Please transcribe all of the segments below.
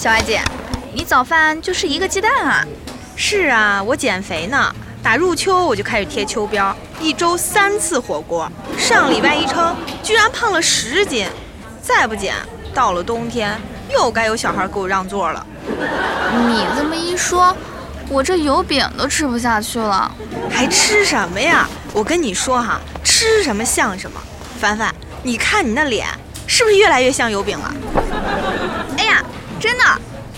小艾姐，你早饭就是一个鸡蛋啊？是啊，我减肥呢。打入秋我就开始贴秋膘，一周三次火锅。上礼拜一称，居然胖了十斤。再不减，到了冬天又该有小孩给我让座了。你这么一说，我这油饼都吃不下去了。还吃什么呀？我跟你说哈，吃什么像什么。凡凡，你看你那脸，是不是越来越像油饼了？哎呀，真的！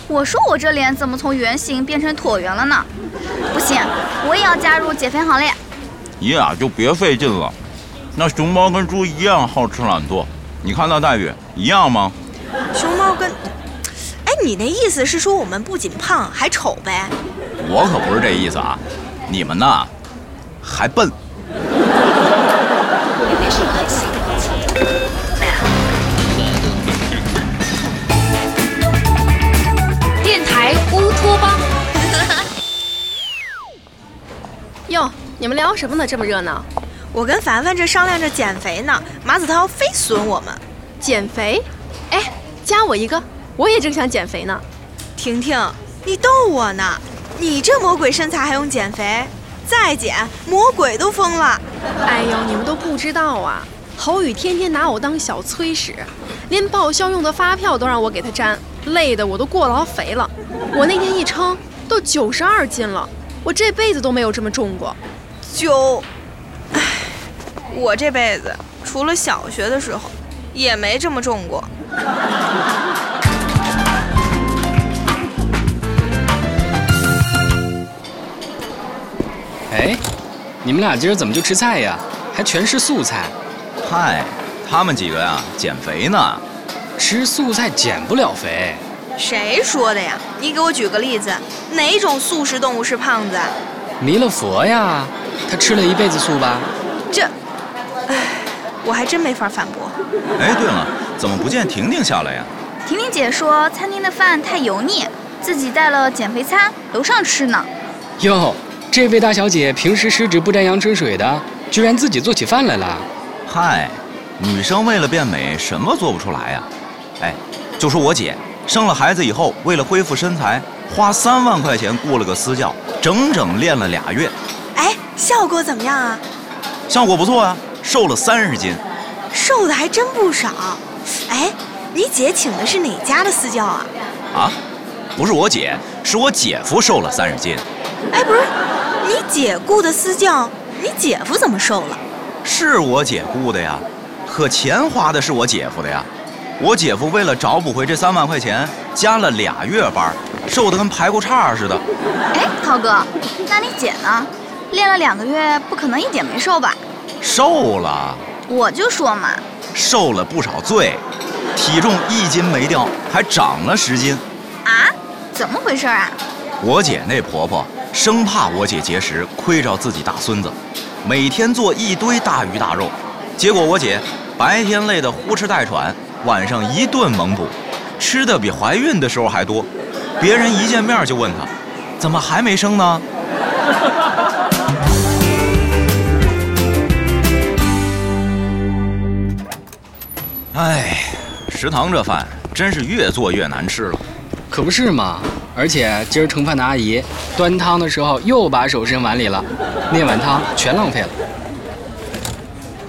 我说我这脸怎么从圆形变成椭圆了呢？不行，我也要加入减肥行列。你俩就别费劲了，那熊猫跟猪一样好吃懒做，你看那待遇一样吗？熊猫跟……哎，你那意思是说我们不仅胖还丑呗？我可不是这意思啊，你们呐，还笨。你们聊什么呢？这么热闹？我跟凡凡这商量着减肥呢，马子涛非损我们。减肥？哎，加我一个，我也正想减肥呢。婷婷，你逗我呢？你这魔鬼身材还用减肥？再减，魔鬼都疯了。哎呦，你们都不知道啊！侯宇天天拿我当小催使，连报销用的发票都让我给他粘，累得我都过劳肥了。我那天一称都九十二斤了，我这辈子都没有这么重过。九，唉，我这辈子除了小学的时候，也没这么重过。哎，你们俩今儿怎么就吃菜呀？还全是素菜。嗨，他们几个呀，减肥呢。吃素菜减不了肥。谁说的呀？你给我举个例子，哪种素食动物是胖子？弥勒佛呀，他吃了一辈子素吧？这，唉，我还真没法反驳。哎，对了，怎么不见婷婷下来呀？婷婷姐说餐厅的饭太油腻，自己带了减肥餐，楼上吃呢。哟，这位大小姐平时十指不沾阳春水的，居然自己做起饭来了。嗨，女生为了变美，什么做不出来呀？哎，就说我姐生了孩子以后，为了恢复身材，花三万块钱雇了个私教，整整练了俩月。哎，效果怎么样啊？效果不错啊，瘦了三十斤。瘦的还真不少。哎，你姐请的是哪家的私教啊？啊，不是我姐，是我姐夫瘦了三十斤。哎，不是，你姐雇的私教，你姐夫怎么瘦了？是我姐雇的呀，可钱花的是我姐夫的呀。我姐夫为了找补回这三万块钱，加了俩月班，瘦得跟排骨叉似的。哎，涛哥，那你姐呢？练了两个月，不可能一点没瘦吧？瘦了，我就说嘛，受了不少罪，体重一斤没掉，还长了十斤。啊？怎么回事啊？我姐那婆婆生怕我姐节食亏着自己大孙子，每天做一堆大鱼大肉，结果我姐白天累得呼哧带喘，晚上一顿猛补，吃的比怀孕的时候还多。别人一见面就问她，怎么还没生呢？哎，食堂这饭真是越做越难吃了。可不是嘛！而且今儿盛饭的阿姨端汤的时候又把手伸碗里了，那碗汤全浪费了。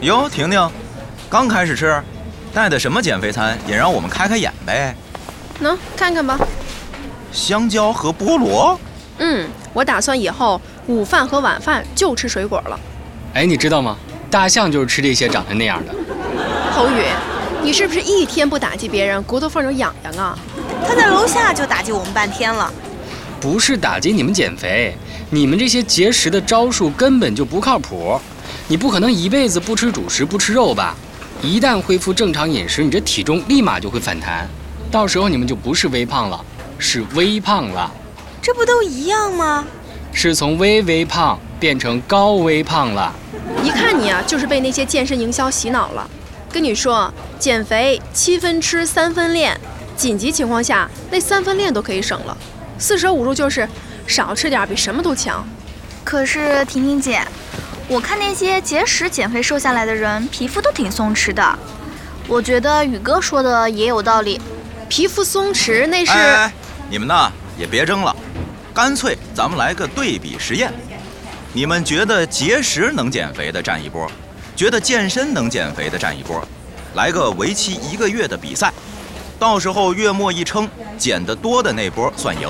哟，婷婷，刚开始吃，带的什么减肥餐？也让我们开开眼呗。能看看吧？香蕉和菠萝。嗯，我打算以后午饭和晚饭就吃水果了。哎，你知道吗？大象就是吃这些长成那样的。侯宇，你是不是一天不打击别人，骨头缝就痒痒啊？他在楼下就打击我们半天了。不是打击你们减肥，你们这些节食的招数根本就不靠谱。你不可能一辈子不吃主食不吃肉吧？一旦恢复正常饮食，你这体重立马就会反弹，到时候你们就不是微胖了，是微胖了。这不都一样吗？是从微微胖变成高微胖了。一看你啊，就是被那些健身营销洗脑了。跟你说，减肥七分吃三分练，紧急情况下那三分练都可以省了。四舍五入就是少吃点比什么都强。可是婷婷姐，我看那些节食减肥瘦下来的人，皮肤都挺松弛的。我觉得宇哥说的也有道理。皮肤松弛那是……哎，你们呢也别争了，干脆咱们来个对比实验。你们觉得节食能减肥的占一波，觉得健身能减肥的占一波，来个为期一个月的比赛，到时候月末一称，减得多的那波算赢。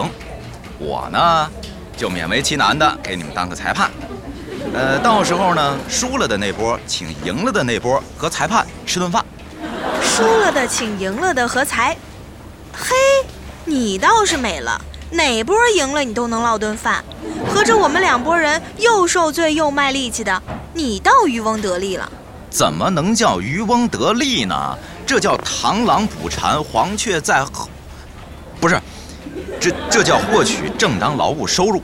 我呢，就勉为其难的给你们当个裁判。呃，到时候呢，输了的那波请赢了的那波和裁判吃顿饭。输了的请赢了的和裁。嘿，你倒是美了，哪波赢了你都能落顿饭。合着我们两拨人又受罪又卖力气的，你倒渔翁得利了。怎么能叫渔翁得利呢？这叫螳螂捕蝉，黄雀在后。不是，这这叫获取正当劳务收入。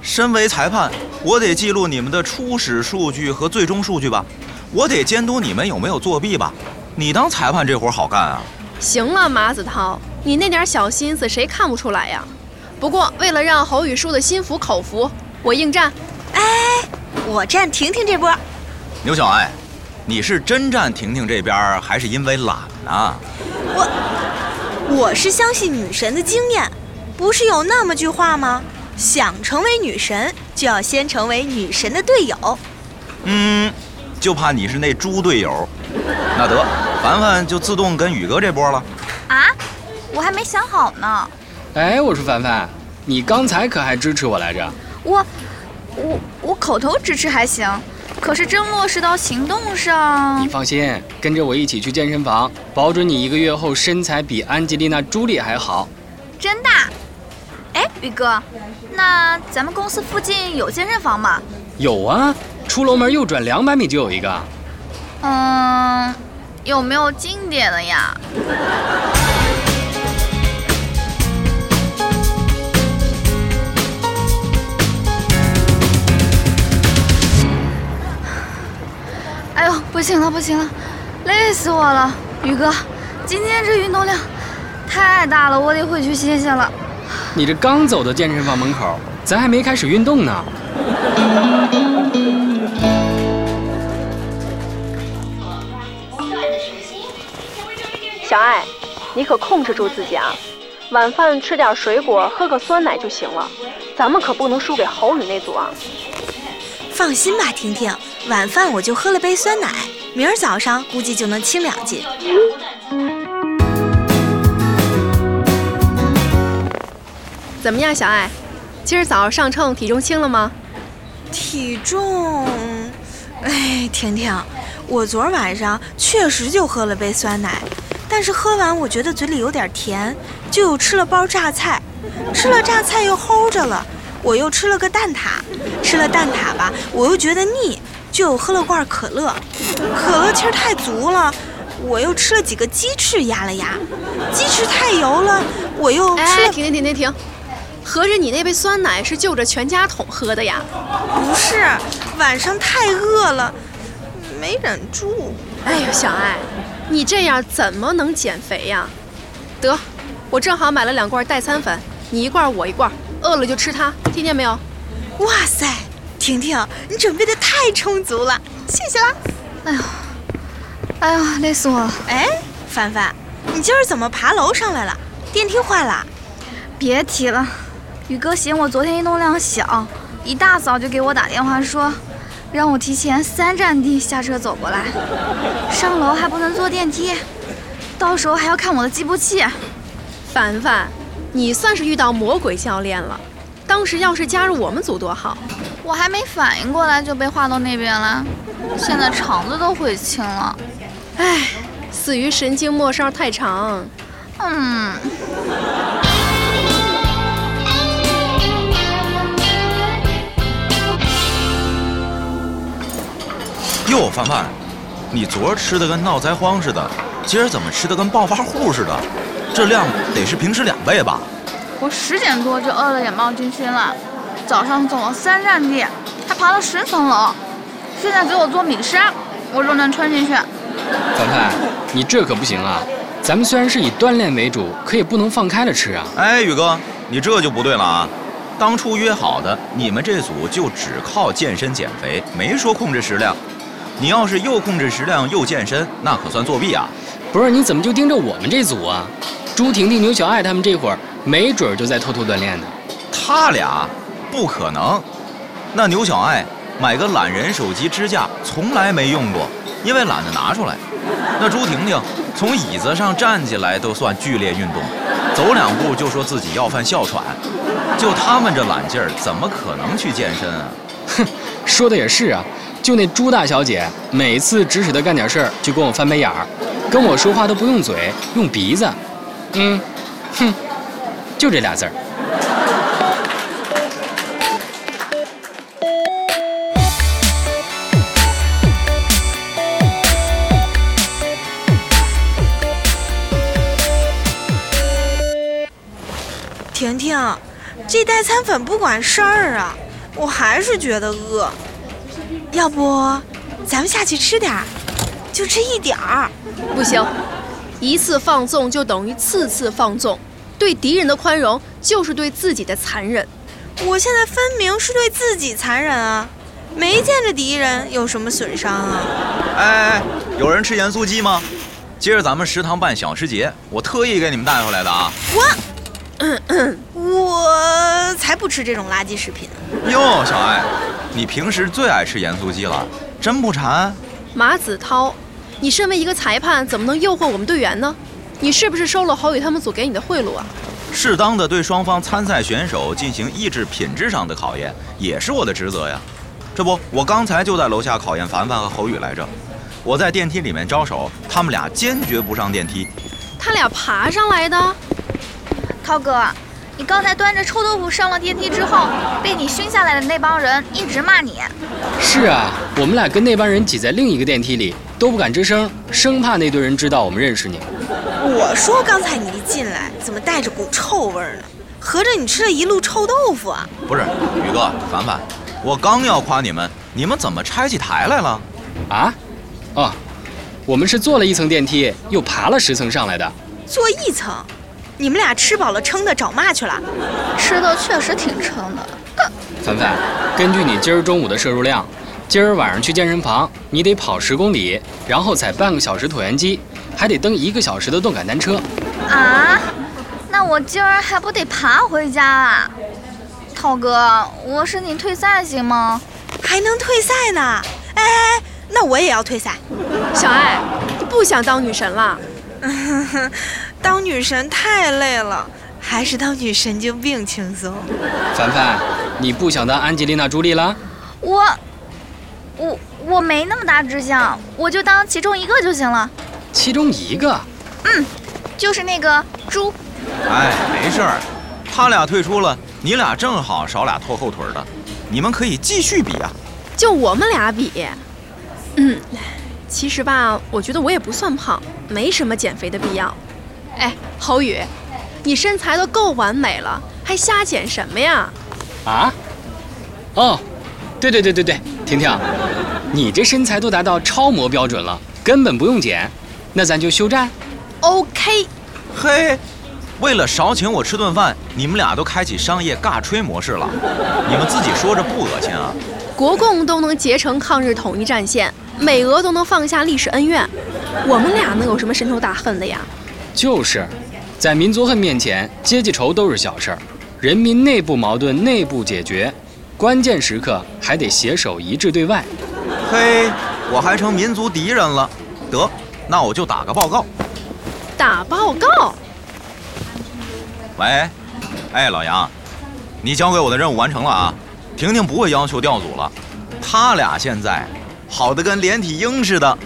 身为裁判，我得记录你们的初始数据和最终数据吧，我得监督你们有没有作弊吧。你当裁判这活好干啊？行了，马子涛，你那点小心思谁看不出来呀？不过为了让侯宇输的心服口服，我应战。哎，我站婷婷这波。牛小爱，你是真站婷婷这边，还是因为懒呢？我我是相信女神的经验，不是有那么句话吗？想成为女神，就要先成为女神的队友。嗯，就怕你是那猪队友。那得，凡凡就自动跟宇哥这波了。啊，我还没想好呢。哎，我说凡凡，你刚才可还支持我来着？我，我，我口头支持还行，可是真落实到行动上……你放心，跟着我一起去健身房，保准你一个月后身材比安吉丽娜·朱莉还好。真的？哎，宇哥，那咱们公司附近有健身房吗？有啊，出楼门右转两百米就有一个。嗯，有没有近点的呀？哎呦，不行了，不行了，累死我了！宇哥，今天这运动量太大了，我得回去歇歇了。你这刚走到健身房门口，咱还没开始运动呢。小爱，你可控制住自己啊！晚饭吃点水果，喝个酸奶就行了。咱们可不能输给侯宇那组啊！放心吧，婷婷，晚饭我就喝了杯酸奶，明儿早上估计就能轻两斤。怎么样，小爱？今儿早上上称体重轻了吗？体重，哎，婷婷，我昨儿晚上确实就喝了杯酸奶，但是喝完我觉得嘴里有点甜，就又吃了包榨菜，吃了榨菜又齁着了，我又吃了个蛋挞，吃了蛋挞吧，我又觉得腻，就喝了罐可乐，可乐气儿太足了，我又吃了几个鸡翅压了压，鸡翅太油了，我又吃哎，了。停停停停停！合着你那杯酸奶是就着全家桶喝的呀？不是，晚上太饿了，没忍住。哎呦，小爱，你这样怎么能减肥呀？得，我正好买了两罐代餐粉，你一罐我一罐，饿了就吃它，听见没有？哇塞，婷婷，你准备的太充足了，谢谢啦。哎呦，哎呦，累死我了！哎，凡凡，你今儿怎么爬楼上来了？电梯坏了？别提了，宇哥嫌我昨天运动量小，一大早就给我打电话说，让我提前三站地下车走过来，上楼还不能坐电梯，到时候还要看我的计步器。凡凡，你算是遇到魔鬼教练了。当时要是加入我们组多好。我还没反应过来就被划到那边了，现在肠子都悔青了。唉，死于神经末梢太长。嗯，哟，范范，你昨儿吃的跟闹灾荒似的，今儿怎么吃的跟暴发户似的？这量得是平时两倍吧？我十点多就饿得眼冒金星了，早上走了三站地，还爬了十层楼，现在给我做米沙，我就能穿进去。凡凡，你这可不行啊！咱们虽然是以锻炼为主，可也不能放开了吃啊。哎，宇哥，你这就不对了啊！当初约好的，你们这组就只靠健身减肥，没说控制食量。你要是又控制食量又健身，那可算作弊啊！不是，你怎么就盯着我们这组啊？朱婷婷、牛小爱他们这会儿没准儿就在偷偷锻炼呢。他俩不可能。那牛小爱买个懒人手机支架，从来没用过，因为懒得拿出来。那朱婷婷从椅子上站起来都算剧烈运动，走两步就说自己要犯哮喘。就他们这懒劲儿，怎么可能去健身啊？哼，说的也是啊。就那朱大小姐，每次指使她干点事儿，就跟我翻白眼儿，跟我说话都不用嘴，用鼻子。嗯，哼，就这俩字儿。婷婷，这代餐粉不管事儿啊，我还是觉得饿。要不，咱们下去吃点儿，就吃一点儿。不行，一次放纵就等于次次放纵，对敌人的宽容就是对自己的残忍。我现在分明是对自己残忍啊，没见着敌人有什么损伤啊。哎哎哎，有人吃盐酥鸡吗？今儿咱们食堂办小吃节，我特意给你们带回来的啊。我，我才不吃这种垃圾食品。哟，小艾，你平时最爱吃盐酥鸡了，真不馋？马子涛，你身为一个裁判，怎么能诱惑我们队员呢？你是不是收了侯宇他们组给你的贿赂啊？适当的对双方参赛选手进行意志品质上的考验，也是我的职责呀。这不，我刚才就在楼下考验凡凡和侯宇来着。我在电梯里面招手，他们俩坚决不上电梯。他俩爬上来的。涛哥，你刚才端着臭豆腐上了电梯之后，被你熏下来的那帮人一直骂你。是啊，我们俩跟那帮人挤在另一个电梯里，都不敢吱声，生怕那堆人知道我们认识你。我说刚才你一进来，怎么带着股臭味呢？合着你吃了一路臭豆腐啊？不是，宇哥，凡凡，我刚要夸你们，你们怎么拆起台来了？啊？哦，我们是坐了一层电梯，又爬了十层上来的。坐一层，你们俩吃饱了撑的找骂去了？吃的确实挺撑的。凡凡，根据你今儿中午的摄入量，今儿晚上去健身房，你得跑十公里，然后踩半个小时椭圆机，还得蹬一个小时的动感单车。啊？那我今儿还不得爬回家啊？涛哥，我申请退赛行吗？还能退赛呢？哎哎哎，那我也要退赛。小爱，你不想当女神了？当女神太累了，还是当女神经病轻松。凡凡，你不想当安吉丽娜·朱莉了？我，我我没那么大志向，我就当其中一个就行了。其中一个？嗯，就是那个猪。哎，没事儿，他俩退出了，你俩正好少俩拖后腿的，你们可以继续比啊。就我们俩比，嗯，其实吧，我觉得我也不算胖，没什么减肥的必要。哎，侯宇，你身材都够完美了，还瞎减什么呀？啊？哦，对对对对对，婷婷，你这身材都达到超模标准了，根本不用减。那咱就休战。OK，嘿，为了少请我吃顿饭，你们俩都开启商业尬吹模式了，你们自己说着不恶心啊？国共都能结成抗日统一战线，美俄都能放下历史恩怨，我们俩能有什么深仇大恨的呀？就是，在民族恨面前，阶级仇都是小事儿，人民内部矛盾内部解决，关键时刻还得携手一致对外。嘿，我还成民族敌人了。得，那我就打个报告。打报告。喂，哎，老杨，你交给我的任务完成了啊！婷婷不会要求调组了，他俩现在好的跟连体婴似的。